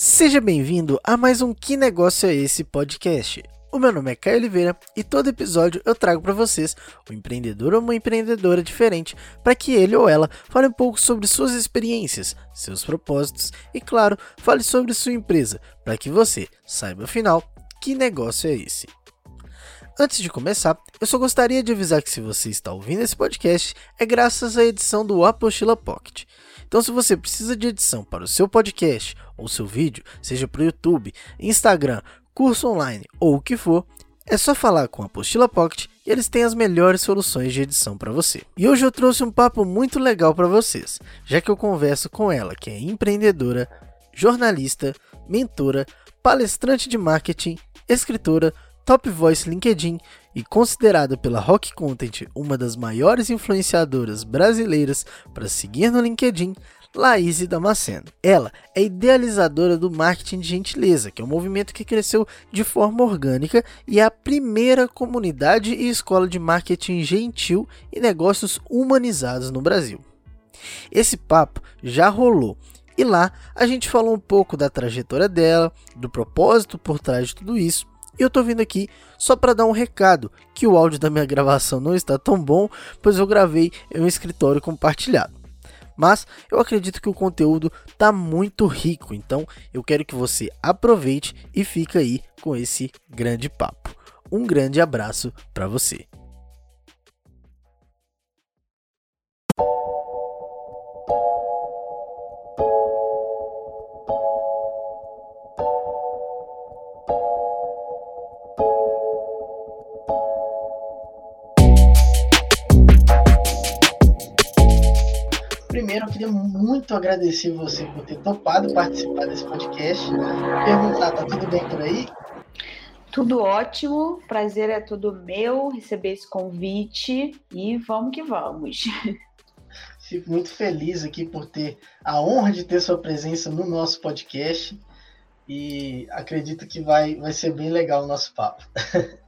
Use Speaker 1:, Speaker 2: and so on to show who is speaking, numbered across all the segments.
Speaker 1: Seja bem-vindo a mais um Que Negócio é Esse podcast. O meu nome é Caio Oliveira e todo episódio eu trago para vocês um empreendedor ou uma empreendedora diferente para que ele ou ela fale um pouco sobre suas experiências, seus propósitos e, claro, fale sobre sua empresa para que você saiba afinal que negócio é esse. Antes de começar, eu só gostaria de avisar que se você está ouvindo esse podcast é graças à edição do Apostila Pocket. Então, se você precisa de edição para o seu podcast ou seu vídeo, seja para o YouTube, Instagram, curso online ou o que for, é só falar com a Apostila Pocket e eles têm as melhores soluções de edição para você. E hoje eu trouxe um papo muito legal para vocês, já que eu converso com ela, que é empreendedora, jornalista, mentora, palestrante de marketing, escritora, top voice LinkedIn e considerada pela Rock Content uma das maiores influenciadoras brasileiras para seguir no LinkedIn, Laís Damasceno. Ela é idealizadora do marketing de gentileza, que é um movimento que cresceu de forma orgânica e é a primeira comunidade e escola de marketing gentil e negócios humanizados no Brasil. Esse papo já rolou e lá a gente falou um pouco da trajetória dela, do propósito por trás de tudo isso e eu tô vindo aqui só para dar um recado, que o áudio da minha gravação não está tão bom, pois eu gravei em um escritório compartilhado. Mas eu acredito que o conteúdo tá muito rico, então eu quero que você aproveite e fique aí com esse grande papo. Um grande abraço para você. Primeiro, eu queria muito agradecer você por ter topado participar desse podcast. Perguntar, tá tudo bem por aí?
Speaker 2: Tudo ótimo, prazer é todo meu receber esse convite e vamos que vamos.
Speaker 1: Fico muito feliz aqui por ter a honra de ter sua presença no nosso podcast e acredito que vai, vai ser bem legal o nosso papo.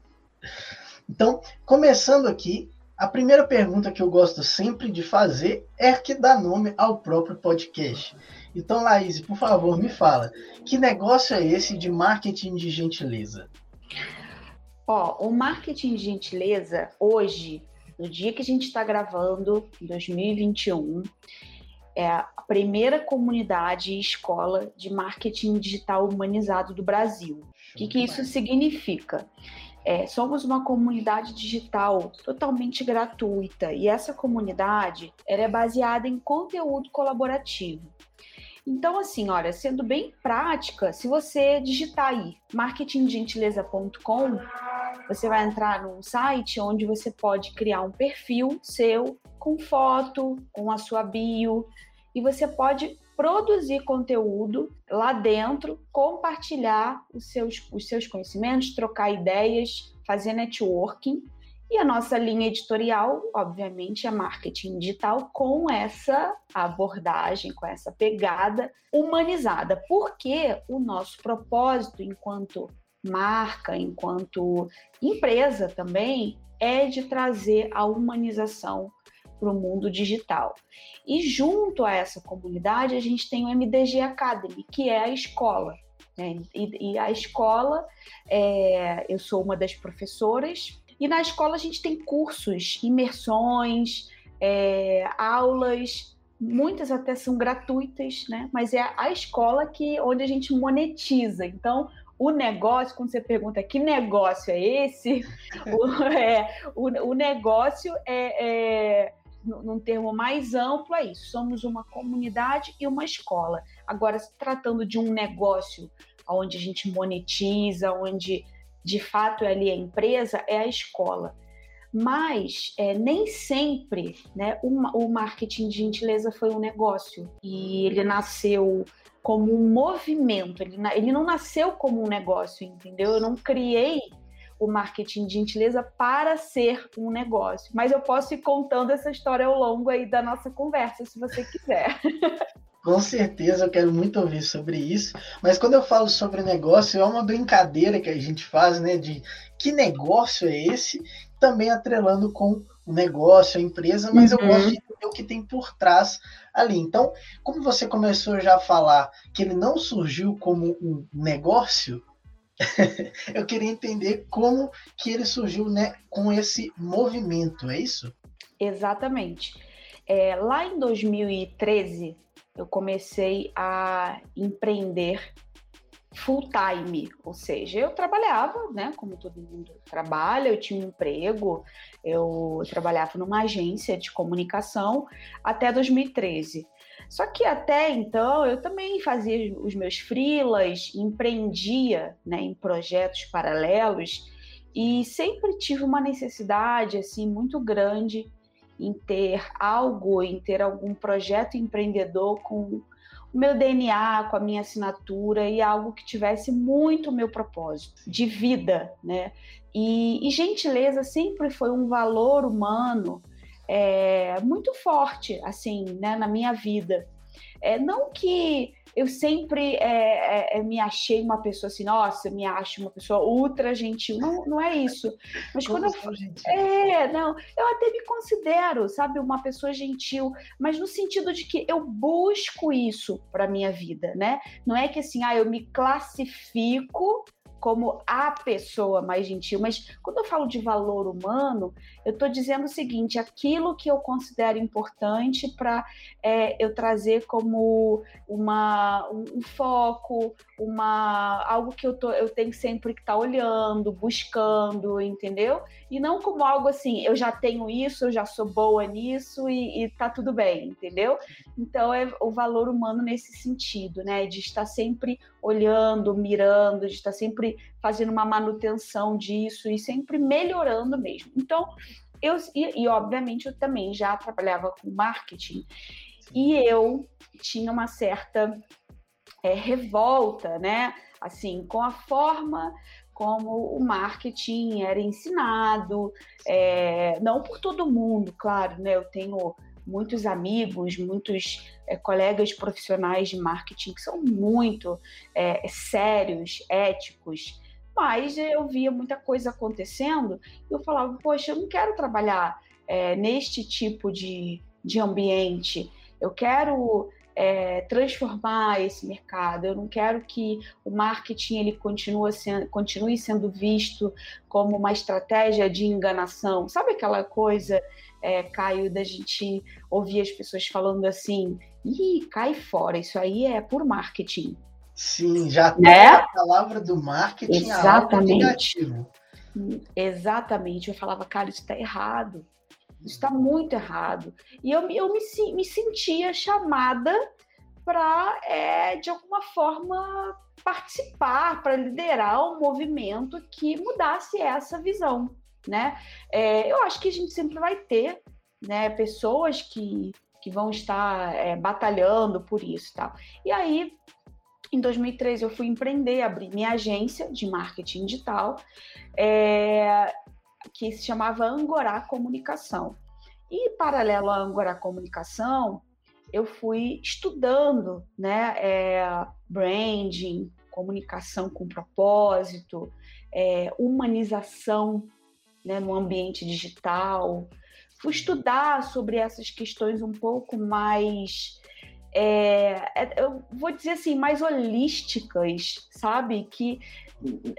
Speaker 1: então, começando aqui, a primeira pergunta que eu gosto sempre de fazer é que dá nome ao próprio podcast. Então, Laís, por favor, me fala, que negócio é esse de marketing de gentileza?
Speaker 2: Ó, o marketing de gentileza, hoje, no dia que a gente está gravando, em 2021, é a primeira comunidade e escola de marketing digital humanizado do Brasil. O que, que isso significa? É, somos uma comunidade digital totalmente gratuita e essa comunidade ela é baseada em conteúdo colaborativo. Então, assim, olha, sendo bem prática, se você digitar aí marketinggentileza.com, você vai entrar num site onde você pode criar um perfil seu com foto, com a sua bio, e você pode produzir conteúdo lá dentro, compartilhar os seus, os seus conhecimentos, trocar ideias, fazer networking. E a nossa linha editorial, obviamente, é marketing digital com essa abordagem, com essa pegada humanizada, porque o nosso propósito enquanto marca, enquanto empresa também, é de trazer a humanização para o mundo digital. E junto a essa comunidade, a gente tem o MDG Academy, que é a escola. Né? E, e, a escola, é, eu sou uma das professoras, e na escola a gente tem cursos, imersões, é, aulas, muitas até são gratuitas, né? Mas é a escola que onde a gente monetiza. Então, o negócio, quando você pergunta que negócio é esse, o, é, o, o negócio é, é num termo mais amplo, é isso. Somos uma comunidade e uma escola. Agora, se tratando de um negócio onde a gente monetiza, onde de fato é ali a empresa, é a escola. Mas é, nem sempre né, o, o marketing de gentileza foi um negócio. E ele nasceu como um movimento, ele, ele não nasceu como um negócio, entendeu? Eu não criei o marketing de gentileza para ser um negócio. Mas eu posso ir contando essa história ao longo aí da nossa conversa, se você quiser.
Speaker 1: Com certeza, eu quero muito ouvir sobre isso. Mas quando eu falo sobre negócio, é uma brincadeira que a gente faz, né? De que negócio é esse também atrelando com o negócio, a empresa, mas uhum. eu gosto de entender o que tem por trás ali. Então, como você começou já a falar que ele não surgiu como um negócio, eu queria entender como que ele surgiu né, com esse movimento, é isso?
Speaker 2: Exatamente. É, lá em 2013, eu comecei a empreender full time, ou seja, eu trabalhava, né, como todo mundo trabalha, eu tinha um emprego, eu trabalhava numa agência de comunicação até 2013. Só que até então eu também fazia os meus freelas, empreendia né, em projetos paralelos e sempre tive uma necessidade assim muito grande em ter algo, em ter algum projeto empreendedor com o meu DNA, com a minha assinatura e algo que tivesse muito o meu propósito de vida, né? E, e gentileza sempre foi um valor humano é, muito forte, assim, né, na minha vida. É, não que eu sempre é, é, é, me achei uma pessoa assim, nossa, me acho uma pessoa ultra gentil. Não, não é isso. Mas Como quando eu. É, não, eu até me considero, sabe, uma pessoa gentil, mas no sentido de que eu busco isso para minha vida, né? Não é que assim, ah, eu me classifico como a pessoa mais gentil, mas quando eu falo de valor humano, eu estou dizendo o seguinte: aquilo que eu considero importante para é, eu trazer como uma, um foco, uma algo que eu, tô, eu tenho sempre que estar tá olhando, buscando, entendeu? E não como algo assim, eu já tenho isso, eu já sou boa nisso e, e tá tudo bem, entendeu? Então é o valor humano nesse sentido, né? De estar sempre olhando, mirando, de estar sempre fazendo uma manutenção disso e sempre melhorando mesmo. Então, eu, e, e obviamente eu também já trabalhava com marketing e eu tinha uma certa é, revolta, né? Assim, com a forma como o marketing era ensinado, é, não por todo mundo, claro, né? Eu tenho muitos amigos, muitos é, colegas profissionais de marketing que são muito é, sérios, éticos, mas eu via muita coisa acontecendo e eu falava, poxa, eu não quero trabalhar é, neste tipo de, de ambiente, eu quero é, transformar esse mercado. Eu não quero que o marketing ele continue sendo, continue sendo visto como uma estratégia de enganação. Sabe aquela coisa é, Caio, da gente ouvir as pessoas falando assim, ih, cai fora, isso aí é por marketing.
Speaker 1: Sim, já né? a palavra do marketing
Speaker 2: Exatamente. negativo. Exatamente, eu falava, cara, isso está errado, isso está muito errado. E eu, eu me, me sentia chamada para, é, de alguma forma, participar, para liderar um movimento que mudasse essa visão né? É, eu acho que a gente sempre vai ter, né, pessoas que, que vão estar é, batalhando por isso, tal. E aí, em 2013 eu fui empreender, abri minha agência de marketing digital, é, que se chamava Angorá Comunicação. E paralelo à Angorá Comunicação, eu fui estudando, né, é, branding, comunicação com propósito, é, humanização né, no ambiente digital. Fui estudar sobre essas questões um pouco mais, é, é eu vou dizer assim, mais holísticas, sabe? Que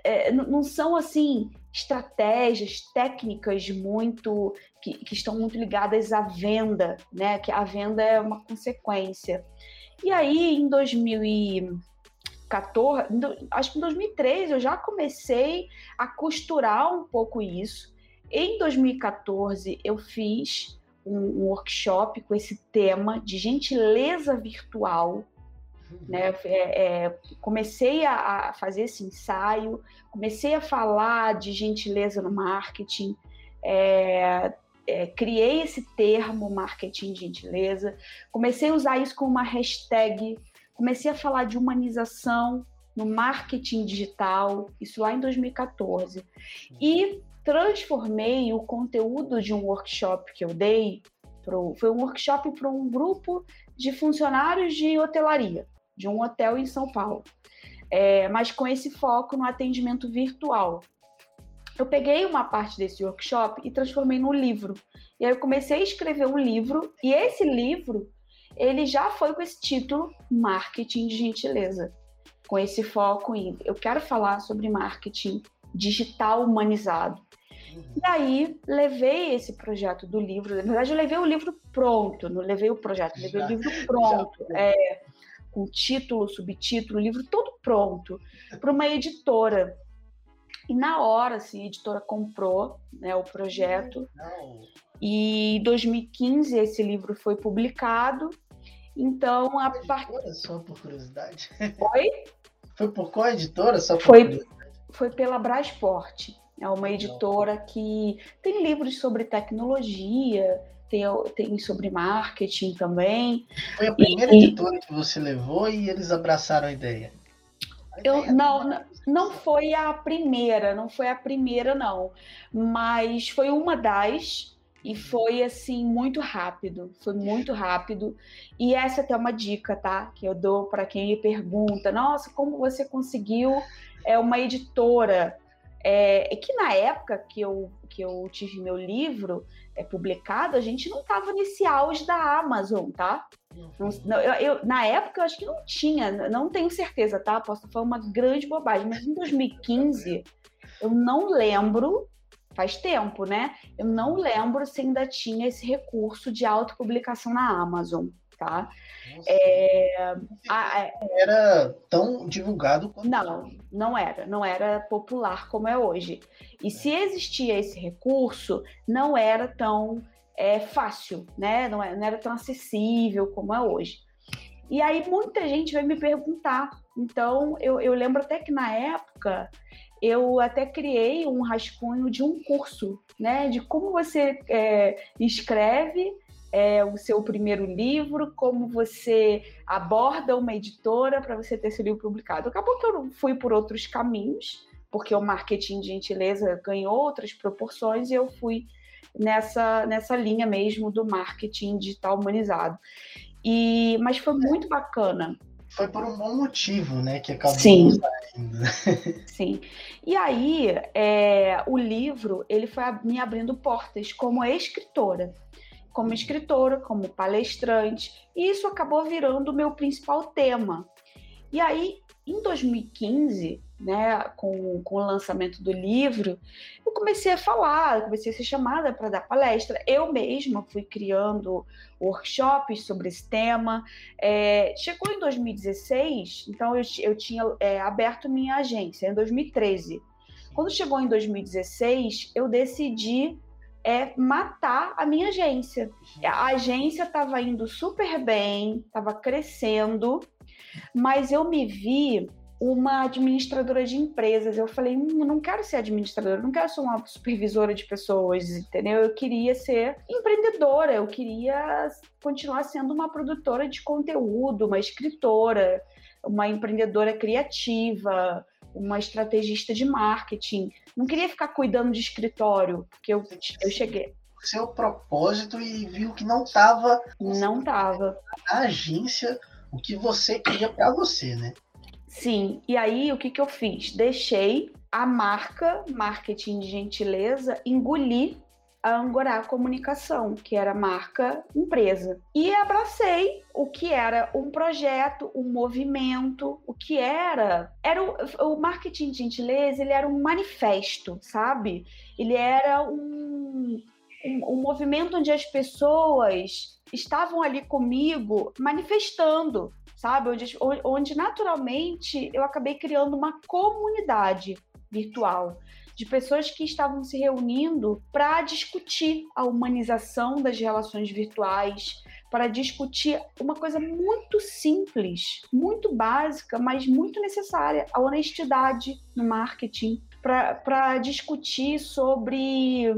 Speaker 2: é, não são assim estratégias técnicas muito que, que, estão muito ligadas à venda, né? Que a venda é uma consequência. E aí, em 2000 14, acho que em 2013 eu já comecei a costurar um pouco isso. Em 2014 eu fiz um, um workshop com esse tema de gentileza virtual. Né? É, é, comecei a, a, fazer esse ensaio, comecei a falar de gentileza no marketing, é, é, criei esse termo marketing gentileza, comecei a usar isso como uma hashtag comecei a falar de humanização no marketing digital, isso lá em 2014. E transformei o conteúdo de um workshop que eu dei, pro, foi um workshop para um grupo de funcionários de hotelaria, de um hotel em São Paulo, é, mas com esse foco no atendimento virtual. eu peguei uma parte desse workshop e transformei num livro. E aí eu comecei a escrever um livro, e esse livro, ele já foi com esse título, Marketing de Gentileza, com esse foco em eu quero falar sobre marketing digital humanizado. Uhum. E aí levei esse projeto do livro, na verdade eu levei o livro pronto, não levei o projeto, levei já, o livro pronto, é, com título, subtítulo, livro todo pronto, para uma editora. E na hora, assim, a editora comprou né, o projeto. Não. E em 2015 esse livro foi publicado. Então, a
Speaker 1: parte. Só por curiosidade.
Speaker 2: Oi?
Speaker 1: Foi por qual editora? Só por
Speaker 2: foi, curiosidade? Foi pela Brasport. É uma editora que tem livros sobre tecnologia, tem, tem sobre marketing também.
Speaker 1: Foi a primeira e, editora que você levou e eles abraçaram a ideia?
Speaker 2: Eu, não, não foi a primeira, não foi a primeira, não. Mas foi uma das, e foi assim, muito rápido. Foi muito rápido. E essa é até uma dica, tá? Que eu dou para quem me pergunta: nossa, como você conseguiu é, uma editora? É, é que na época que eu, que eu tive meu livro é, publicado, a gente não estava nesse auge da Amazon, tá? Não, não, eu, eu, na época eu acho que não tinha, não tenho certeza, tá? Posso falar uma grande bobagem, mas em 2015 eu não lembro, faz tempo, né? Eu não lembro se ainda tinha esse recurso de autopublicação na Amazon, tá?
Speaker 1: É, a, era tão divulgado
Speaker 2: quanto. Não, não era. Não era popular como é hoje. E se existia esse recurso, não era tão é, fácil, né? Não, é, não era tão acessível como é hoje. E aí muita gente vai me perguntar. Então, eu, eu lembro até que na época eu até criei um rascunho de um curso, né? De como você é, escreve é, o seu primeiro livro, como você aborda uma editora para você ter esse livro publicado. Acabou que eu fui por outros caminhos, porque o marketing de gentileza ganhou outras proporções e eu fui nessa, nessa linha mesmo do marketing digital humanizado. E, mas foi muito bacana.
Speaker 1: Foi por um bom motivo, né? Que acabou
Speaker 2: Sim. saindo. Sim. E aí, é, o livro, ele foi me abrindo portas como escritora. Como escritora, como palestrante. E isso acabou virando o meu principal tema. E aí, em 2015, né, com, com o lançamento do livro, eu comecei a falar, comecei a ser chamada para dar palestra. Eu mesma fui criando workshops sobre esse tema. É, chegou em 2016, então eu, eu tinha é, aberto minha agência, em 2013. Quando chegou em 2016, eu decidi é matar a minha agência. A agência estava indo super bem, estava crescendo, mas eu me vi uma administradora de empresas. Eu falei, hum, não quero ser administradora, não quero ser uma supervisora de pessoas, entendeu? Eu queria ser empreendedora, eu queria continuar sendo uma produtora de conteúdo, uma escritora, uma empreendedora criativa, uma estrategista de marketing. Não queria ficar cuidando de escritório, porque eu, eu cheguei
Speaker 1: seu propósito e viu que não estava
Speaker 2: não estava
Speaker 1: na agência o que você queria para você, né?
Speaker 2: Sim, e aí o que, que eu fiz? Deixei a marca marketing de gentileza engolir a Angorá Comunicação, que era marca empresa. E abracei o que era um projeto, um movimento, o que era. Era o, o marketing de gentileza, ele era um manifesto, sabe? Ele era um, um, um movimento onde as pessoas estavam ali comigo manifestando sabe? Onde, onde naturalmente eu acabei criando uma comunidade virtual de pessoas que estavam se reunindo para discutir a humanização das relações virtuais, para discutir uma coisa muito simples, muito básica, mas muito necessária, a honestidade no marketing, para discutir sobre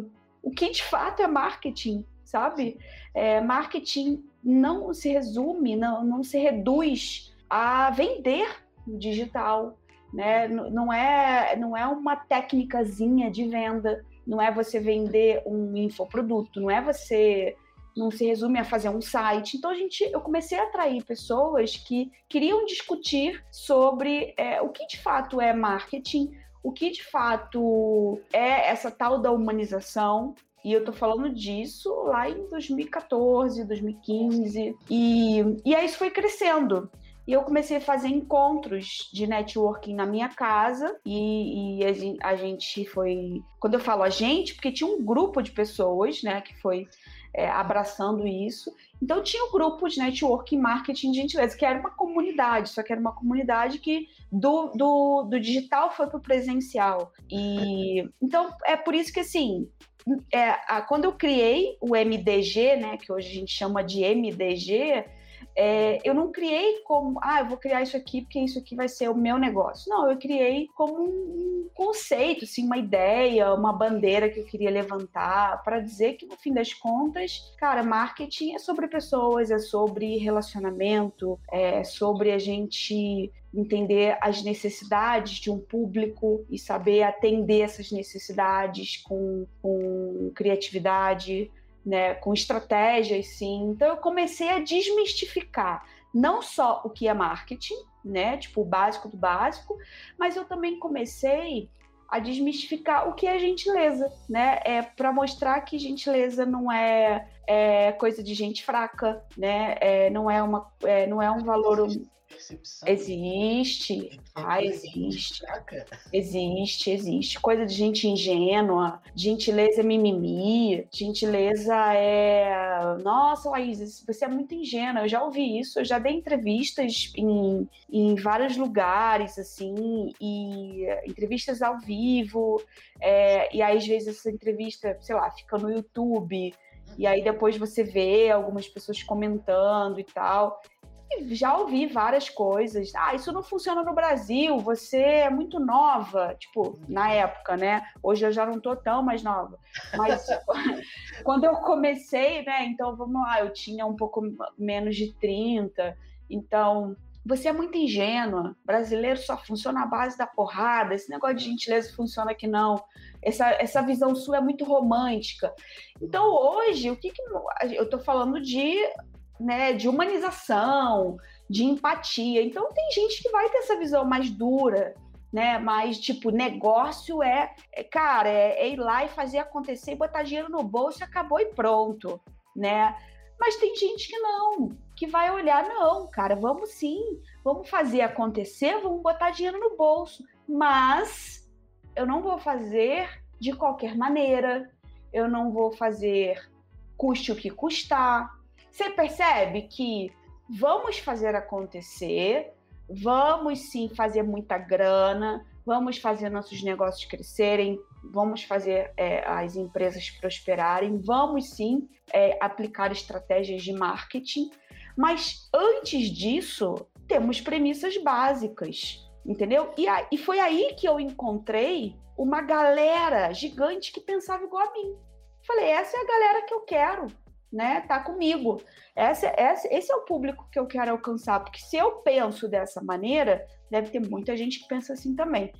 Speaker 2: o que de fato é marketing, sabe? É, marketing não se resume, não, não se reduz a vender no digital, né? Não é, não é uma técnicazinha de venda, não é você vender um infoproduto, não é você não se resume a fazer um site. Então a gente, eu comecei a atrair pessoas que queriam discutir sobre é, o que de fato é marketing, o que de fato é essa tal da humanização, e eu tô falando disso lá em 2014, 2015. E, e aí isso foi crescendo. E eu comecei a fazer encontros de networking na minha casa e, e a, gente foi. Quando eu falo a gente, porque tinha um grupo de pessoas, né, que foi é, abraçando isso. Então tinha o um grupo de networking marketing de gentileza, que era uma comunidade, só que era uma comunidade que do, do, do digital foi para o presencial. E então é por isso que assim. É, a, quando eu criei o MDG, né, que hoje a gente chama de MDG, é, eu não criei como, ah, eu vou criar isso aqui porque isso aqui vai ser o meu negócio. Não, eu criei como um conceito, assim, uma ideia, uma bandeira que eu queria levantar para dizer que no fim das contas, cara, marketing é sobre pessoas, é sobre relacionamento, é sobre a gente entender as necessidades de um público e saber atender essas necessidades com, com criatividade, né, com estratégias, sim. Então eu comecei a desmistificar não só o que é marketing, né, tipo o básico do básico, mas eu também comecei a desmistificar o que é gentileza, né? É para mostrar que gentileza não é, é, coisa de gente fraca, né? É, não é uma, é, não é um valor percepção. Existe. Ah, existe. Existe, existe. Coisa de gente ingênua. Gentileza é mimimi. Gentileza é. Nossa, Laís, você é muito ingênua. Eu já ouvi isso. Eu já dei entrevistas em, em vários lugares, assim, e entrevistas ao vivo. É, e aí, às vezes, essa entrevista, sei lá, fica no YouTube. E aí depois você vê algumas pessoas comentando e tal já ouvi várias coisas. Ah, isso não funciona no Brasil, você é muito nova. Tipo, na época, né? Hoje eu já não tô tão mais nova. Mas quando eu comecei, né? Então, vamos lá, eu tinha um pouco menos de 30. Então, você é muito ingênua. Brasileiro só funciona à base da porrada. Esse negócio de gentileza funciona aqui não. Essa, essa visão sua é muito romântica. Então, hoje, o que, que eu tô falando de né, de humanização, de empatia. Então tem gente que vai ter essa visão mais dura, né? Mais tipo, negócio é, é cara, é, é, ir lá e fazer acontecer e botar dinheiro no bolso acabou e pronto, né? Mas tem gente que não, que vai olhar, não, cara, vamos sim, vamos fazer acontecer, vamos botar dinheiro no bolso, mas eu não vou fazer de qualquer maneira, eu não vou fazer custe o que custar, você percebe que vamos fazer acontecer, vamos sim fazer muita grana, vamos fazer nossos negócios crescerem, vamos fazer é, as empresas prosperarem, vamos sim é, aplicar estratégias de marketing, mas antes disso, temos premissas básicas, entendeu? E, a, e foi aí que eu encontrei uma galera gigante que pensava igual a mim. Falei, essa é a galera que eu quero né, tá comigo. Essa, essa, esse é o público que eu quero alcançar, porque se eu penso dessa maneira, deve ter muita gente que pensa assim também.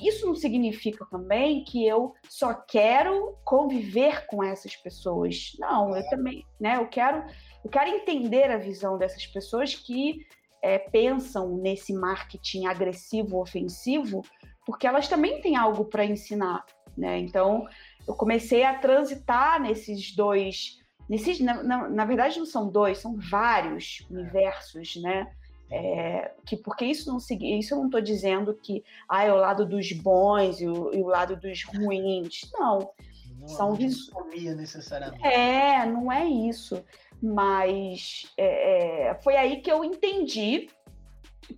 Speaker 2: Isso não significa também que eu só quero conviver com essas pessoas. Não, eu também, né? Eu quero, eu quero entender a visão dessas pessoas que é, pensam nesse marketing agressivo, ofensivo, porque elas também têm algo para ensinar, né? Então, eu comecei a transitar nesses dois Nesses, na, na, na, verdade, não são dois, são vários universos, né? É, que porque isso não isso eu não estou dizendo que ah, é o lado dos bons e o, e o lado dos ruins. Não.
Speaker 1: Não são é necessariamente.
Speaker 2: É, não é isso. Mas é, é, foi aí que eu entendi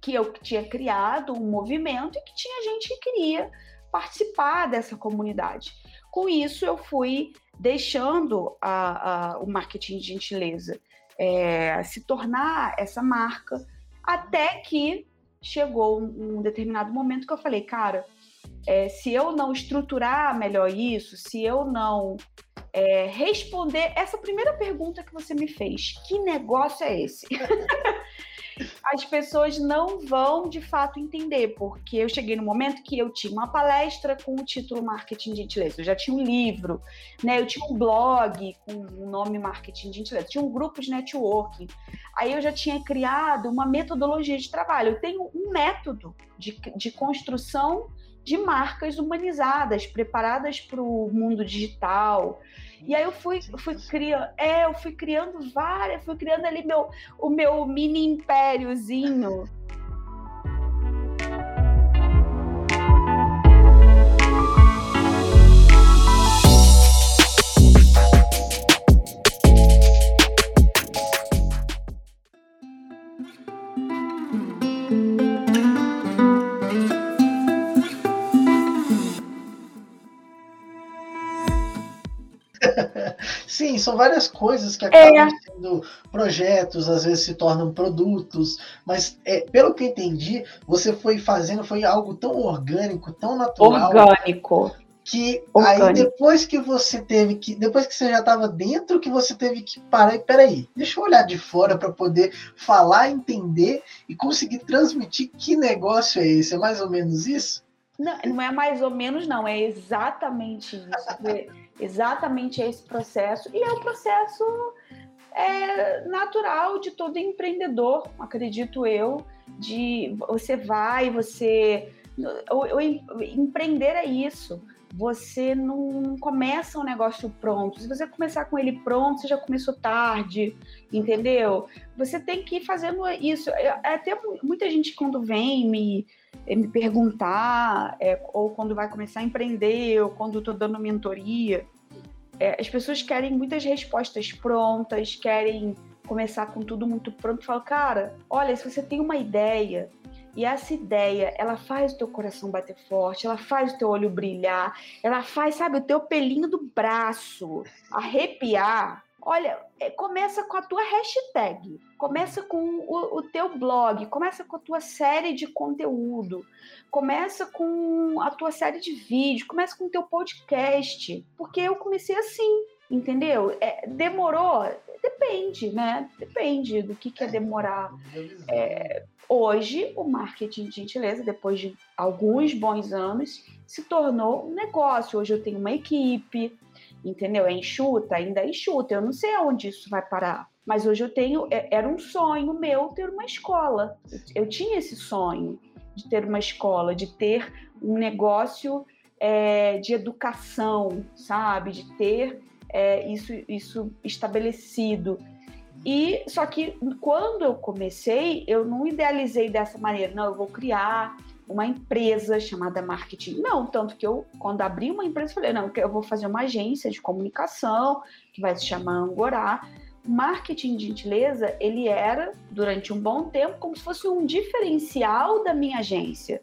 Speaker 2: que eu tinha criado um movimento e que tinha gente que queria participar dessa comunidade. Com isso, eu fui deixando a, a, o marketing de gentileza é, se tornar essa marca, até que chegou um, determinado momento que eu falei, cara, é, se eu não estruturar melhor isso, se eu não é, responder essa primeira pergunta que você me fez, que negócio é esse? as pessoas não vão de fato entender, porque eu cheguei no momento que eu tinha uma palestra com o título Marketing de Gentileza, eu já tinha um livro, né? Eu tinha um blog com o nome Marketing de Gentileza, tinha um grupo de networking. Aí eu já tinha criado uma metodologia de trabalho. Eu tenho um método de, de construção de marcas humanizadas, preparadas para o mundo digital. E aí eu fui, fui criando, é, eu fui criando várias, fui criando ali meu, o meu mini impériozinho.
Speaker 1: São várias coisas que acabam é. sendo projetos, às vezes se tornam produtos, mas é, pelo que eu entendi, você foi fazendo, foi algo tão orgânico, tão natural.
Speaker 2: Orgânico.
Speaker 1: Que orgânico. aí depois que você teve que. Depois que você já estava dentro, que você teve que parar e peraí, deixa eu olhar de fora para poder falar, entender e conseguir transmitir que negócio é esse. É mais ou menos isso?
Speaker 2: Não, não é mais ou menos, não, é exatamente isso. exatamente esse processo, e é o processo é, natural de todo empreendedor, acredito eu, de você vai, você. O, o, empreender é isso. Você não começa um negócio pronto. Se você começar com ele pronto, você já começou tarde, entendeu? Você tem que ir fazendo isso. É, até muita gente quando vem me, me perguntar, é, ou quando vai começar a empreender, ou quando estou dando mentoria, é, as pessoas querem muitas respostas prontas, querem começar com tudo muito pronto. e Falo, cara, olha, se você tem uma ideia e essa ideia, ela faz o teu coração bater forte, ela faz o teu olho brilhar, ela faz, sabe, o teu pelinho do braço arrepiar. Olha, é, começa com a tua hashtag, começa com o, o, teu blog, começa com a tua série de conteúdo, começa com a tua série de vídeos, começa com o teu podcast, porque eu comecei assim, entendeu? É, demorou? Depende, né? Depende do que, que é demorar. É, hoje, o marketing de gentileza, depois de alguns bons anos, se tornou um negócio. Hoje eu tenho uma equipe, entendeu? É enxuta, ainda é enxuta. Eu não sei aonde isso vai parar. Mas hoje eu tenho, é, era um sonho meu ter uma escola. Eu tinha esse sonho de ter uma escola, de ter um negócio é, de educação, sabe? De ter é, isso, isso estabelecido. E só que quando eu comecei, eu não idealizei dessa maneira. Não, eu vou criar uma empresa chamada marketing. Não, tanto que eu, quando abri uma empresa, falei, não, eu vou fazer uma agência de comunicação que vai se chamar Angorá. Marketing de gentileza, ele era, durante um bom tempo, como se fosse um diferencial da minha agência.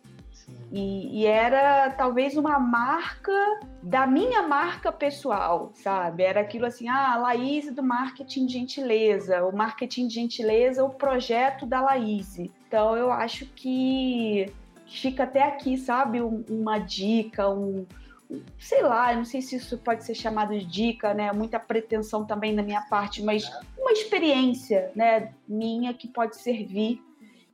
Speaker 2: E, e, era talvez uma marca da minha marca pessoal, sabe? Era aquilo assim, ah, a Laís do marketing de gentileza, o marketing de gentileza, o projeto da Laís. Então eu acho que fica até aqui, sabe, um, uma dica, um, sei lá, não sei se isso pode ser chamado de dica, né? Muita pretensão também da minha parte, mas uma experiência, né, minha que pode servir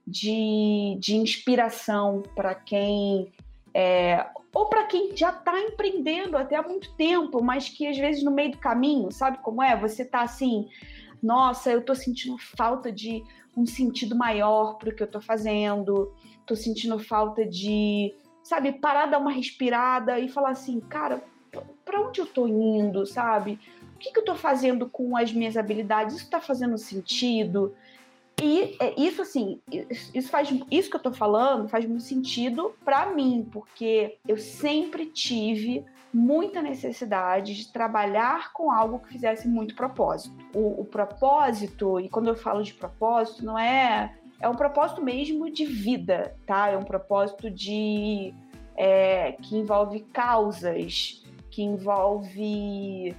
Speaker 2: de, de inspiração para quem é, ou para quem já está empreendendo até há muito tempo, mas que às vezes no meio do caminho, sabe como é? Você está assim, nossa, eu estou sentindo falta de um sentido maior para o que eu estou fazendo, tô sentindo falta de, sabe, parar, dar uma respirada e falar assim, cara, para onde eu tô indo, sabe? O que, que eu tô fazendo com as minhas habilidades? Isso tá fazendo sentido? E é, isso, assim, isso faz isso que eu tô falando faz muito sentido para mim, porque eu sempre tive muita necessidade de trabalhar com algo que fizesse muito propósito. O, o propósito, e quando eu falo de propósito, não é é um propósito mesmo de vida, tá? É um propósito de é, que envolve causas, que envolve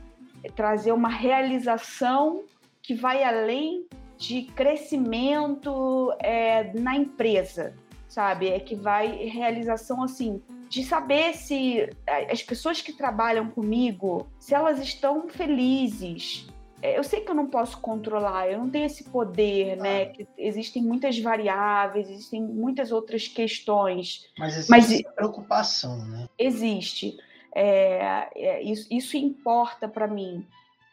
Speaker 2: trazer uma realização que vai além de crescimento é, na empresa, sabe? É que vai realização assim de saber se as pessoas que trabalham comigo, se elas estão felizes, é, eu sei que eu não posso controlar, eu não tenho esse poder, né? Que existem muitas variáveis, existem muitas outras questões.
Speaker 1: Mas existe mas, preocupação, né?
Speaker 2: Existe. É, é, isso, isso importa para mim.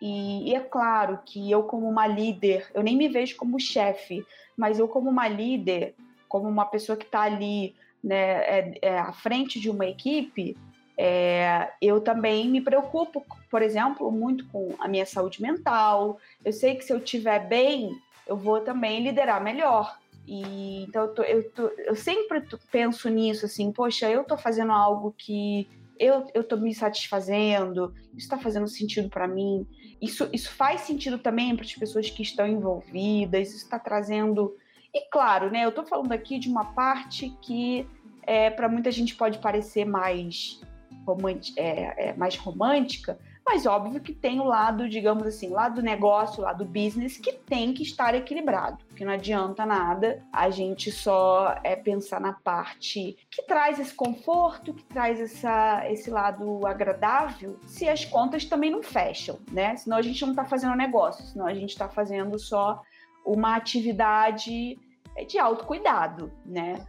Speaker 2: E, e, é claro que eu, como uma líder, eu nem me vejo como chefe, mas eu, como uma líder, como uma pessoa que está ali né, é, é, à frente de uma equipe, é, eu também me preocupo, por exemplo, muito com a minha saúde mental. Eu sei que se eu estiver bem, eu vou também liderar melhor. E então eu, tô, eu, tô, eu sempre penso nisso, assim, poxa, eu estou fazendo algo que eu estou me satisfazendo, isso está fazendo sentido para mim. Isso, isso faz sentido também para as pessoas que estão envolvidas, isso está trazendo. E claro, né, eu estou falando aqui de uma parte que é, para muita gente pode parecer mais, é, é, mais romântica, mas óbvio que tem o lado, digamos assim, lado do negócio, lado do business, que tem que estar equilibrado. Que não adianta nada a gente só é, pensar na parte que traz esse conforto, que traz essa, esse lado agradável, se as contas também não fecham, né? Senão a gente não está fazendo negócio, senão a gente está fazendo só uma atividade de autocuidado, né?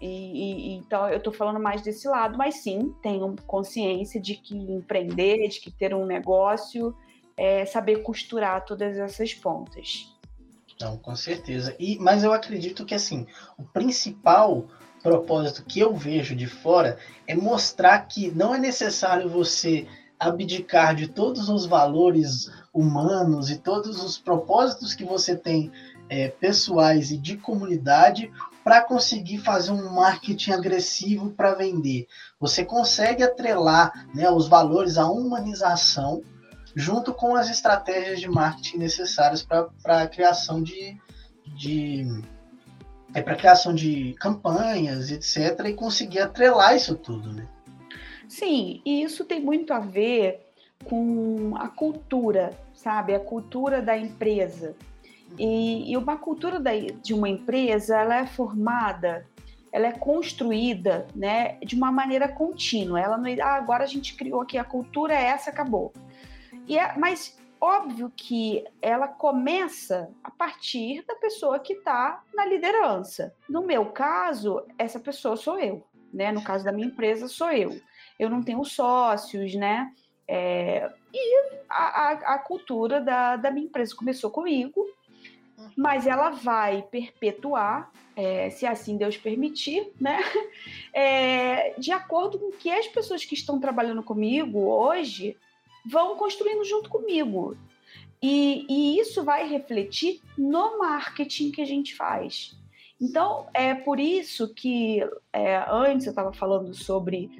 Speaker 2: E, e, então eu estou falando mais desse lado, mas sim, tenho consciência de que empreender, de que ter um negócio, é saber costurar todas essas pontas.
Speaker 1: Não, com certeza. E, mas eu acredito que assim, o principal propósito que eu vejo de fora é mostrar que não é necessário você abdicar de todos os valores humanos e todos os propósitos que você tem é, pessoais e de comunidade para conseguir fazer um marketing agressivo para vender. Você consegue atrelar né, os valores, a humanização, junto com as estratégias de marketing necessárias para a criação de, de é para criação de campanhas, etc, e conseguir atrelar isso tudo, né?
Speaker 2: Sim, e isso tem muito a ver com a cultura, sabe? A cultura da empresa. E, e uma cultura da, de uma empresa, ela é formada, ela é construída, né, de uma maneira contínua. Ela não, ah, agora a gente criou aqui a cultura é essa, acabou. E é, mas óbvio que ela começa a partir da pessoa que está na liderança. No meu caso, essa pessoa sou eu, né? No caso da minha empresa, sou eu. Eu não tenho sócios, né? É, e a, a, a cultura da, da minha empresa começou comigo, mas ela vai perpetuar, é, se assim Deus permitir, né? É, de acordo com o que as pessoas que estão trabalhando comigo hoje vão construindo junto comigo. E, e isso vai refletir no marketing que a gente faz. Então, é por isso que é, antes eu estava falando sobre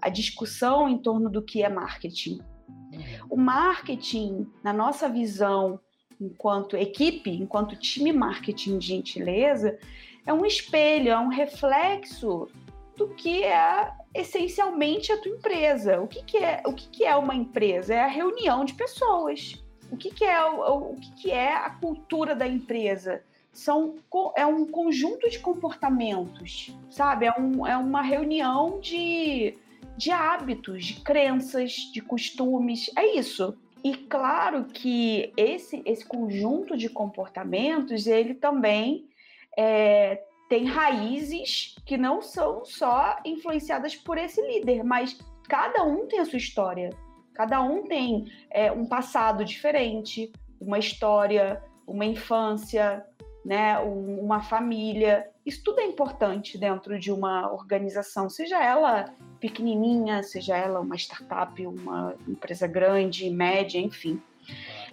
Speaker 2: a discussão em torno do que é marketing. Uhum. O marketing, na nossa visão enquanto equipe, enquanto time marketing de gentileza, é um espelho, é um reflexo do que é essencialmente a tua empresa. O que, que é, o que, que é uma empresa? É a reunião de pessoas. O que, que é o, o que, que é a cultura da empresa? São, é um conjunto de comportamentos, sabe? É, um, é uma reunião de, de hábitos, de crenças, de costumes. É isso. E claro que esse, esse conjunto de comportamentos, ele também é, tem raízes que não são só influenciadas por esse líder, mas cada um tem a sua história. Cada um tem é, um passado diferente, uma história, uma infância, né, um, uma família. Isso tudo é importante dentro de uma organização, seja ela pequenininha, seja ela uma startup, uma empresa grande, média, enfim.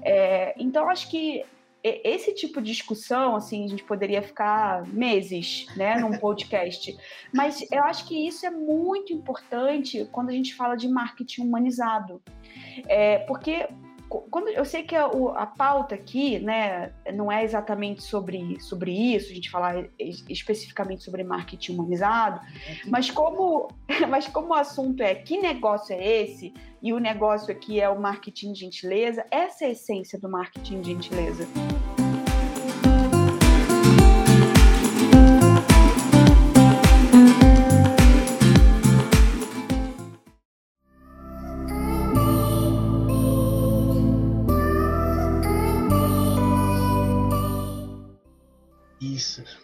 Speaker 2: É, então, acho que esse tipo de discussão, assim, a gente poderia ficar meses, né, num podcast. Mas eu acho que isso é muito importante quando a gente fala de marketing humanizado. É, porque quando eu sei que a, a, pauta aqui, né, não é exatamente sobre, sobre isso, a gente falar especificamente sobre marketing humanizado, uhum. mas como, mas como o assunto é que negócio é esse, e o negócio aqui é o marketing de gentileza, essa é a essência do marketing de gentileza.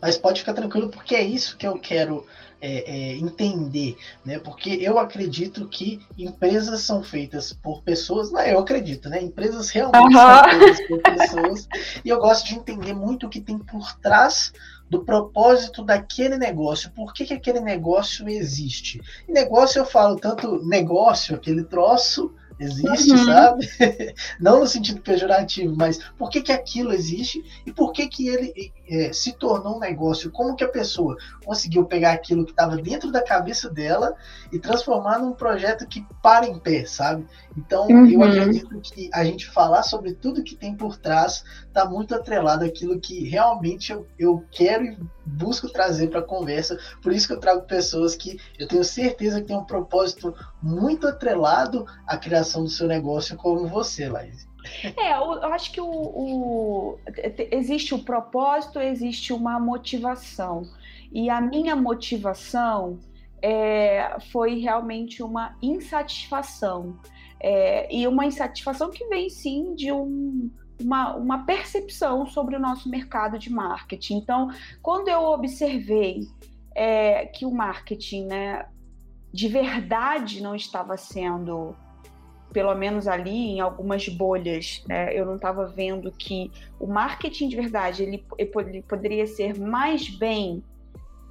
Speaker 1: Mas pode ficar tranquilo, porque é isso que eu quero é, é, entender, né? Porque eu acredito que empresas são feitas por pessoas, não, eu acredito, né? Empresas realmente uhum. são feitas por pessoas, e eu gosto de entender muito o que tem por trás do propósito daquele negócio, por que, que aquele negócio existe. E negócio eu falo tanto negócio, aquele troço existe, uhum. sabe? Não no sentido pejorativo, mas por que, que aquilo existe e por que, que ele é, se tornou um negócio? Como que a pessoa conseguiu pegar aquilo que estava dentro da cabeça dela e transformar num projeto que para em pé, sabe? Então, uhum. eu acredito que a gente falar sobre tudo que tem por trás está muito atrelado àquilo que realmente eu, eu quero e busco trazer para a conversa. Por isso que eu trago pessoas que eu tenho certeza que têm um propósito muito atrelado à criação do seu negócio, como você, Laís.
Speaker 2: É, eu acho que o, o, existe o propósito, existe uma motivação. E a minha motivação é, foi realmente uma insatisfação. É, e uma insatisfação que vem sim de um, uma, uma percepção sobre o nosso mercado de marketing. Então, quando eu observei é, que o marketing né, de verdade não estava sendo pelo menos ali em algumas bolhas, né, eu não estava vendo que o marketing de verdade ele, ele, poderia ser mais bem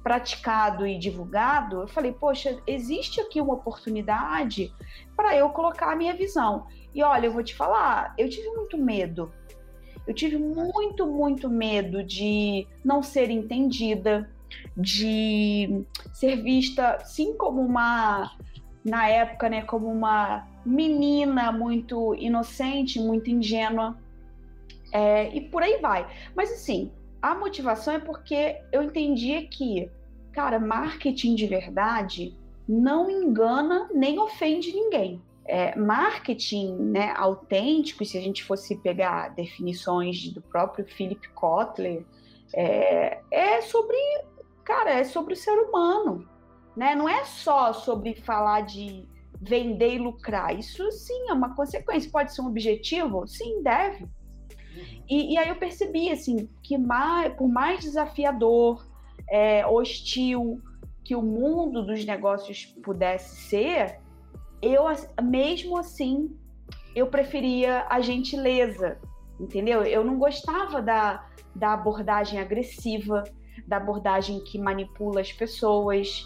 Speaker 2: praticado e divulgado. Eu falei, poxa, existe aqui uma oportunidade para eu colocar a minha visão. E olha, eu vou te falar, eu tive muito medo. Eu tive muito, muito medo de não ser entendida, de ser vista, sim, como uma na época, né, como uma menina muito inocente, muito ingênua, é, e por aí vai. Mas assim, a motivação é porque eu entendia que, cara, marketing de verdade não engana nem ofende ninguém. É, marketing né, autêntico, se a gente fosse pegar definições do próprio Philip Kotler, é, é sobre, cara, é sobre o ser humano né? Não é só sobre falar de vender e lucrar. Isso sim é uma consequência. Pode ser um objetivo? Sim, deve. Uhum. E, e aí eu percebi assim que mais, por mais desafiador, é, hostil que o mundo dos negócios pudesse ser, eu mesmo assim eu preferia a gentileza, entendeu? Eu não gostava da, da abordagem agressiva, da abordagem que manipula as pessoas.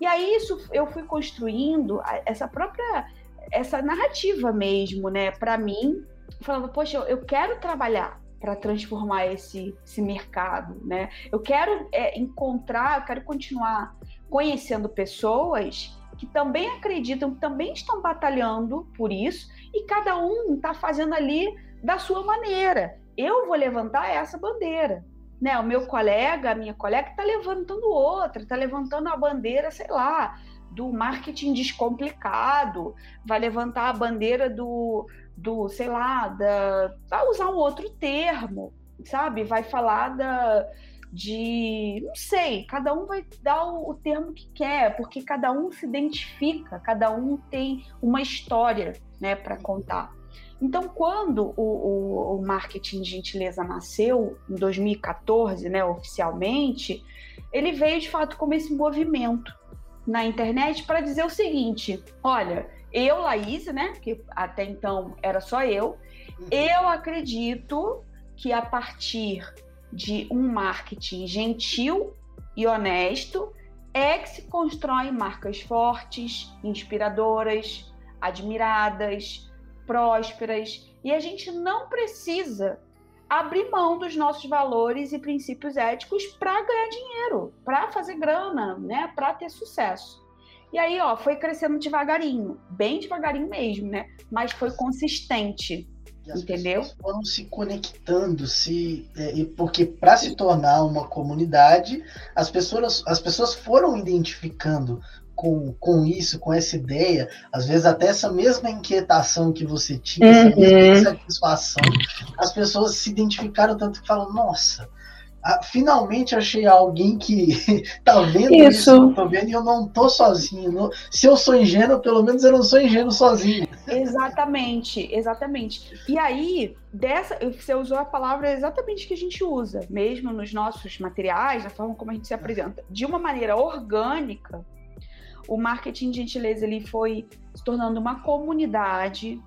Speaker 2: E aí isso eu fui construindo essa própria essa narrativa mesmo, né, para mim, falando, poxa, eu quero trabalhar para transformar esse, esse mercado, né? Eu quero é, encontrar, eu quero continuar conhecendo pessoas que também acreditam, que também estão batalhando por isso, e cada um está fazendo ali da sua maneira. Eu vou levantar essa bandeira, né, o meu colega, a minha colega está levantando outra, está levantando a bandeira, sei lá, do marketing descomplicado, vai levantar a bandeira do, do sei lá, da, vai usar um outro termo, sabe? Vai falar da, de, não sei, cada um vai dar o, o termo que quer, porque cada um se identifica, cada um tem uma história, né, para contar. Então, quando o, o, o marketing de gentileza nasceu, em 2014, né, oficialmente, ele veio de fato como esse movimento na internet para dizer o seguinte: olha, eu, Laís, né, que até então era só eu, uhum. eu acredito que a partir de um marketing gentil e honesto é que se constroem marcas fortes, inspiradoras, admiradas, prósperas e a gente não precisa abrir mão dos nossos valores e princípios éticos para ganhar dinheiro, para fazer grana, né, para ter sucesso. E aí, ó, foi crescendo devagarinho, bem devagarinho mesmo, né? Mas foi consistente. E as entendeu?
Speaker 1: foram se conectando, se é, porque para se tornar uma comunidade, as pessoas, as pessoas foram identificando com, com isso, com essa ideia, às vezes até essa mesma inquietação que você tinha, uhum. essa mesma insatisfação, as pessoas se identificaram tanto que falam, nossa,
Speaker 3: finalmente achei alguém que tá vendo isso, isso tô vendo, e eu não tô sozinho. Não, se eu sou ingênuo, pelo menos eu não sou ingênuo sozinho.
Speaker 2: Exatamente, exatamente. E aí, dessa, você usou a palavra exatamente que a gente usa, mesmo nos nossos materiais, na forma como a gente se apresenta. De uma maneira orgânica, o marketing de gentileza ele foi se tornando uma comunidade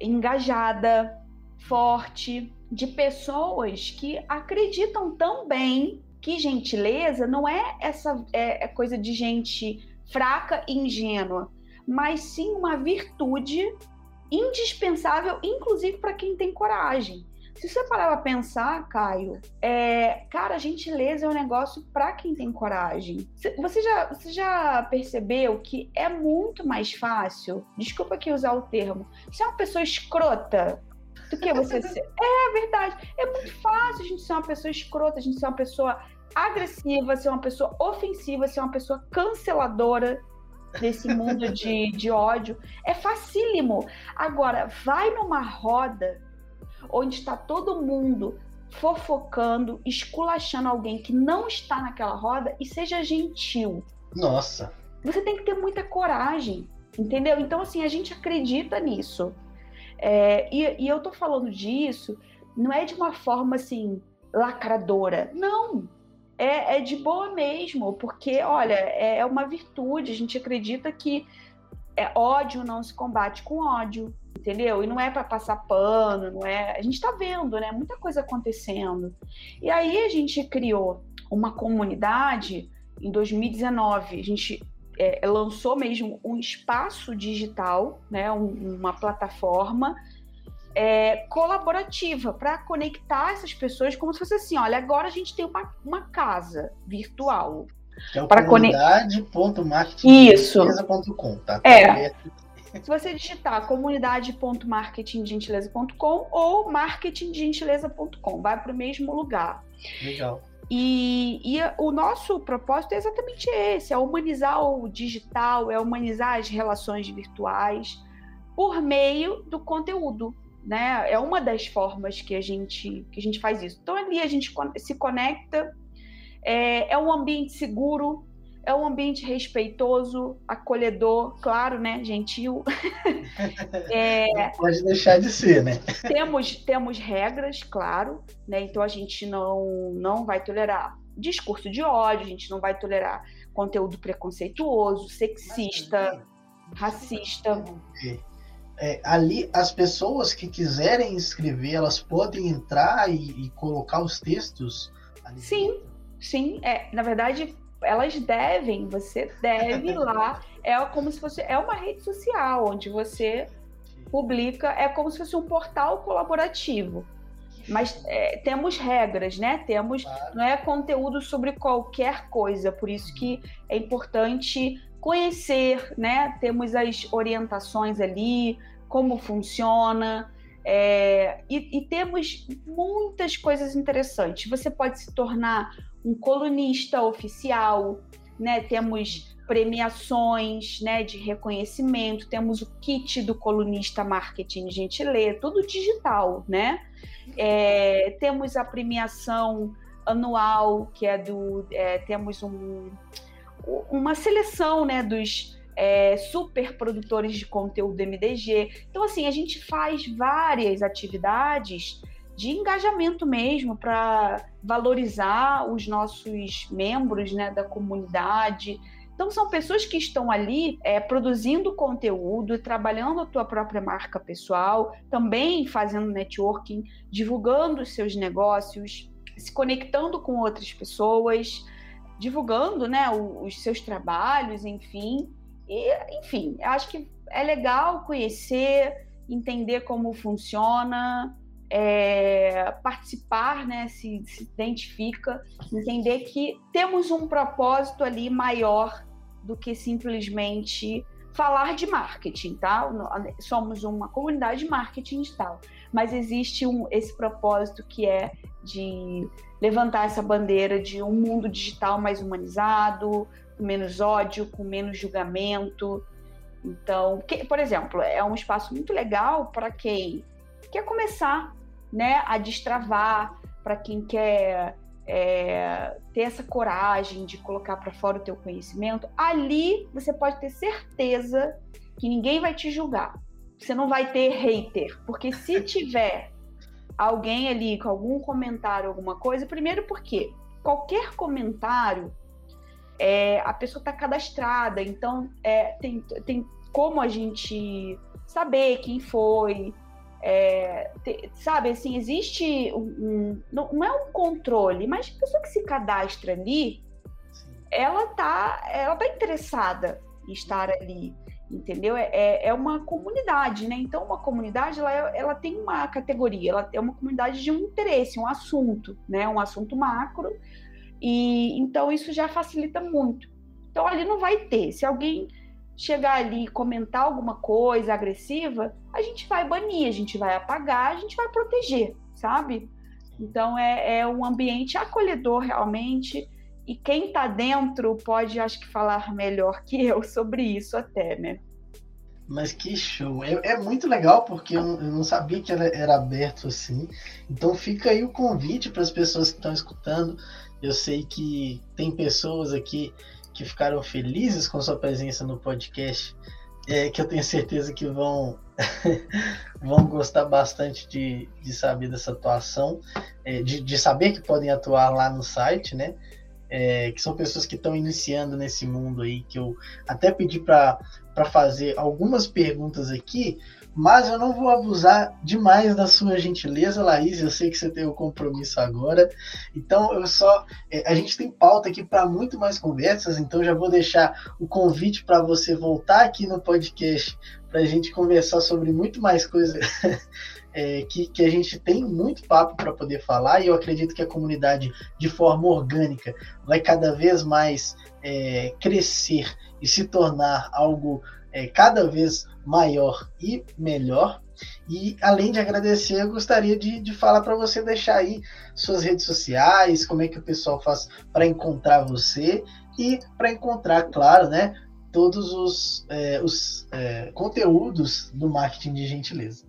Speaker 2: engajada, forte, de pessoas que acreditam tão bem que gentileza não é essa é, é coisa de gente fraca e ingênua, mas sim uma virtude indispensável, inclusive para quem tem coragem. Se você parar para pensar, Caio, é, cara, gentileza é um negócio para quem tem coragem. Você já, você já percebeu que é muito mais fácil, desculpa aqui usar o termo, ser uma pessoa escrota do que você ser. É verdade. É muito fácil a gente ser uma pessoa escrota, a gente ser uma pessoa agressiva, ser uma pessoa ofensiva, ser uma pessoa canceladora desse mundo de, de ódio. É facílimo. Agora, vai numa roda onde está todo mundo fofocando, esculachando alguém que não está naquela roda e seja gentil.
Speaker 3: Nossa.
Speaker 2: Você tem que ter muita coragem, entendeu? Então, assim, a gente acredita nisso. É, e, e eu tô falando disso, não é de uma forma assim, lacradora. Não! É, é de boa mesmo, porque, olha, é, é uma virtude. A gente acredita que é, ódio não se combate com ódio, entendeu? E não é para passar pano, não é. A gente está vendo, né? Muita coisa acontecendo. E aí a gente criou uma comunidade em 2019. A gente é, lançou mesmo um espaço digital, né, um, uma plataforma é, colaborativa para conectar essas pessoas como se fosse assim, olha, agora a gente tem uma, uma casa virtual.
Speaker 3: Que é o comunidade.marketinggentileza.com, tá?
Speaker 2: É. Se você digitar comunidade.marketinggentileza.com ou marketinggentileza.com, vai para o mesmo lugar.
Speaker 3: Legal.
Speaker 2: E, e, o nosso propósito é exatamente esse: é humanizar o digital, é humanizar as relações virtuais por meio do conteúdo. Né? É uma das formas que a gente, que a gente faz isso. Então, ali a gente se conecta, é, é um ambiente seguro, é um ambiente respeitoso, acolhedor, claro, né? Gentil.
Speaker 3: é, pode deixar de ser, né?
Speaker 2: Temos, temos regras, claro, né? Então a gente não, não vai tolerar discurso de ódio, a gente não vai tolerar conteúdo preconceituoso, sexista, racista.
Speaker 3: É, ali as pessoas que quiserem escrever, elas podem entrar e, e colocar os textos.
Speaker 2: sim, dentro. sim. É, na verdade, elas devem, você deve ir lá. É como se fosse é uma rede social onde você publica, é como se fosse um portal colaborativo. Mas é, temos regras, né? Temos, não é conteúdo sobre qualquer coisa, por isso que é importante conhecer, né? Temos as orientações ali, como funciona, é, e, e, temos muitas coisas interessantes. Você pode se tornar um colunista oficial, né? Temos premiações, né, de reconhecimento, temos o kit do colunista marketing gentilê, tudo digital, né? É, temos a premiação anual, que é do, é, temos um, uma seleção, né, dos é, super produtores de conteúdo MDG. Então, assim, a gente faz várias atividades de engajamento mesmo para valorizar os nossos membros né, da comunidade. Então, são pessoas que estão ali é, produzindo conteúdo, trabalhando a tua própria marca pessoal, também fazendo networking, divulgando os seus negócios, se conectando com outras pessoas, divulgando né, os seus trabalhos, enfim. E, enfim, acho que é legal conhecer, entender como funciona, é, participar, né, se, se identifica, entender que temos um propósito ali maior do que simplesmente falar de marketing, tá? Somos uma comunidade de marketing e tal, mas existe um, esse propósito que é de levantar essa bandeira de um mundo digital mais humanizado, com menos ódio, com menos julgamento. Então, que, por exemplo, é um espaço muito legal para quem quer começar né, a destravar, para quem quer é, ter essa coragem de colocar para fora o teu conhecimento, ali você pode ter certeza que ninguém vai te julgar. Você não vai ter hater, porque se tiver alguém ali com algum comentário, alguma coisa, primeiro porque qualquer comentário é, a pessoa está cadastrada, então é, tem, tem como a gente saber quem foi, é, te, sabe, assim, existe um, um, não, é um controle, mas a pessoa que se cadastra ali, ela tá, ela tá interessada em estar ali, entendeu? É, é, é uma comunidade, né? Então, uma comunidade, ela, ela tem uma categoria, ela é uma comunidade de um interesse, um assunto, né? Um assunto macro, e então isso já facilita muito. Então, ali não vai ter. Se alguém chegar ali e comentar alguma coisa agressiva, a gente vai banir, a gente vai apagar, a gente vai proteger, sabe? Então é, é um ambiente acolhedor realmente. E quem está dentro pode, acho que, falar melhor que eu sobre isso até, né?
Speaker 1: Mas que show! É, é muito legal porque eu, eu, não sabia que era, era aberto assim. Então fica aí o convite para as pessoas que estão escutando. Eu sei que tem pessoas aqui que ficaram felizes com sua presença no podcast, é, que eu tenho certeza que vão vão gostar bastante de, de saber dessa atuação, é, de, de saber que podem atuar lá no site, né? É, que são pessoas que estão iniciando nesse mundo aí, que eu até pedi para fazer algumas perguntas aqui, mas eu não vou abusar demais da sua gentileza, Laís. Eu sei que você tem o um compromisso agora. Então, eu só. É, a gente tem pauta aqui para muito mais conversas, então já vou deixar o convite para você voltar aqui no podcast para a gente conversar sobre muito mais coisa. É, que, que, a gente tem muito papo para poder falar e eu acredito que a comunidade, de forma orgânica, vai cada vez mais é, crescer e se tornar algo é, cada vez maior e melhor. E além de agradecer, eu gostaria de, de falar para você deixar aí suas redes sociais, como é que o pessoal faz para encontrar você e para encontrar, claro, né, todos os, é, os é, conteúdos do marketing de gentileza.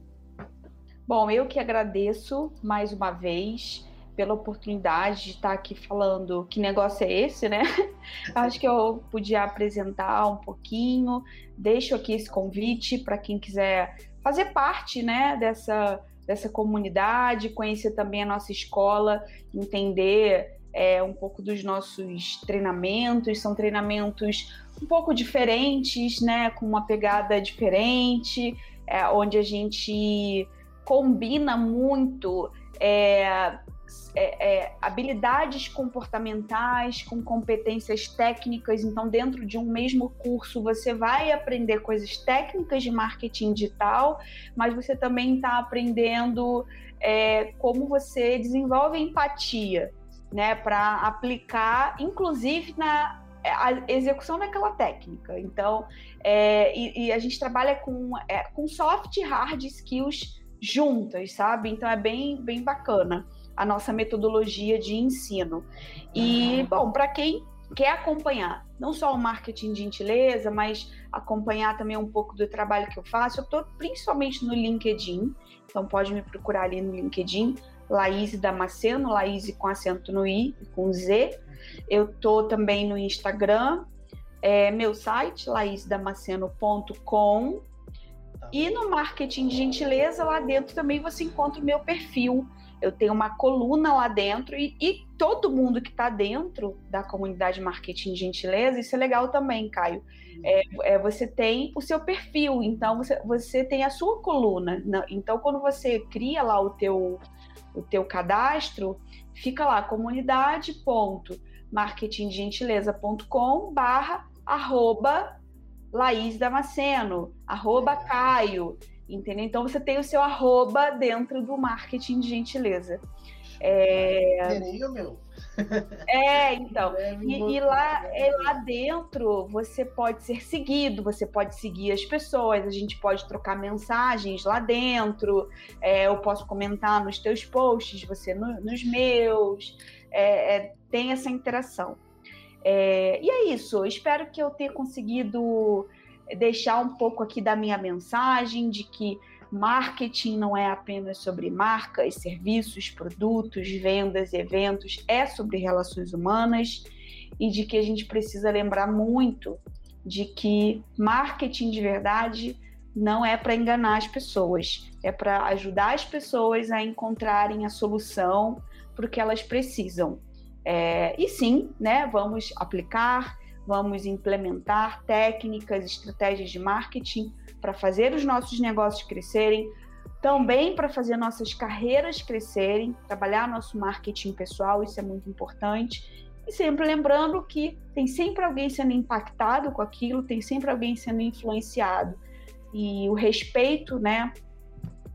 Speaker 2: Bom, eu que agradeço mais uma vez pela oportunidade de estar aqui falando que negócio é esse, né? Acho que eu podia apresentar um pouquinho. Deixo aqui esse convite para quem quiser fazer parte, né, dessa dessa comunidade, conhecer também a nossa escola, entender é, um pouco dos nossos treinamentos. São treinamentos um pouco diferentes, né, com uma pegada diferente, é, onde a gente combina muito é, é, é, habilidades comportamentais com competências técnicas. Então, dentro de um mesmo curso, você vai aprender coisas técnicas de marketing digital, mas você também está aprendendo é, como você desenvolve empatia, né, para aplicar, inclusive na a execução daquela técnica. Então, é, e, e, a gente trabalha com, é, com soft e hard skills juntas, sabe? Então é bem, bem bacana a nossa metodologia de ensino. E, bom, para quem quer acompanhar não só o marketing de gentileza, mas acompanhar também um pouco do trabalho que eu faço, eu estou principalmente no LinkedIn, então pode me procurar ali no LinkedIn, Laís Damasceno, Laís com acento no I e com Z. Eu estou também no Instagram, é, meu site, laisdamaceno.com. E no marketing de gentileza, lá dentro também você encontra o meu perfil, eu tenho uma coluna lá dentro e, e todo mundo que está dentro da comunidade Marketing Gentileza, isso é legal também, Caio. É, é, você tem o seu perfil, então você, você tem a sua coluna. Então, quando você cria lá o teu, o teu cadastro, fica lá, comunidade.marketinggentileza.com barra arroba Laís Damasceno, arroba Caio. Entendeu? Então você tem o seu arroba dentro do marketing de gentileza.
Speaker 1: É, meu.
Speaker 2: É, então. E, e, lá, é, lá dentro você pode ser seguido, você pode seguir as pessoas, a gente pode trocar mensagens lá dentro. É, eu posso comentar nos teus posts, você no, nos meus. É, é, tem essa interação. É, e é isso. Espero que eu tenha conseguido deixar um pouco aqui da minha mensagem de que marketing não é apenas sobre marcas, serviços, produtos, vendas, eventos, é sobre relações humanas e de que a gente precisa lembrar muito de que marketing de verdade não é para enganar as pessoas, é para ajudar as pessoas a encontrarem a solução para o que elas precisam. É, e sim, né, vamos aplicar, vamos implementar técnicas, estratégias de marketing para fazer os nossos negócios crescerem, também para fazer nossas carreiras crescerem, trabalhar nosso marketing pessoal, isso é muito importante. E sempre lembrando que tem sempre alguém sendo impactado com aquilo, tem sempre alguém sendo influenciado. E o respeito, né,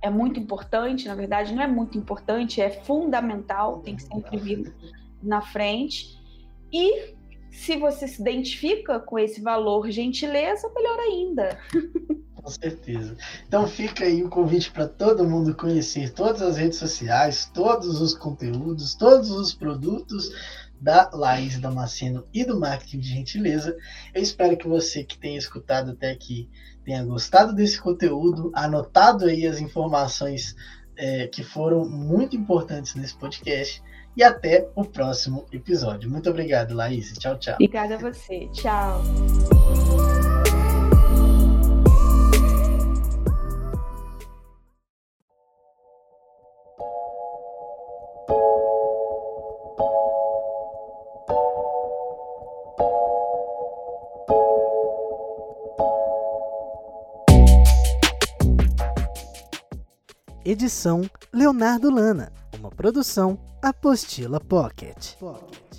Speaker 2: é muito importante, na verdade, não é muito importante, é fundamental, tem que sempre vir na frente. E se você se identifica com esse valor gentileza, melhor ainda.
Speaker 1: Com certeza. Então fica aí o convite para todo mundo conhecer todas as redes sociais, todos os conteúdos, todos os produtos da Laís Damasceno e do Marketing de Gentileza. Eu espero que você que tenha escutado até aqui tenha gostado desse conteúdo, anotado aí as informações é, que foram muito importantes nesse podcast. E até o próximo episódio. Muito obrigado, Laís. Tchau, tchau.
Speaker 2: Obrigada a você. Tchau.
Speaker 4: Edição Leonardo Lana. Uma produção Apostila Pocket. Pocket.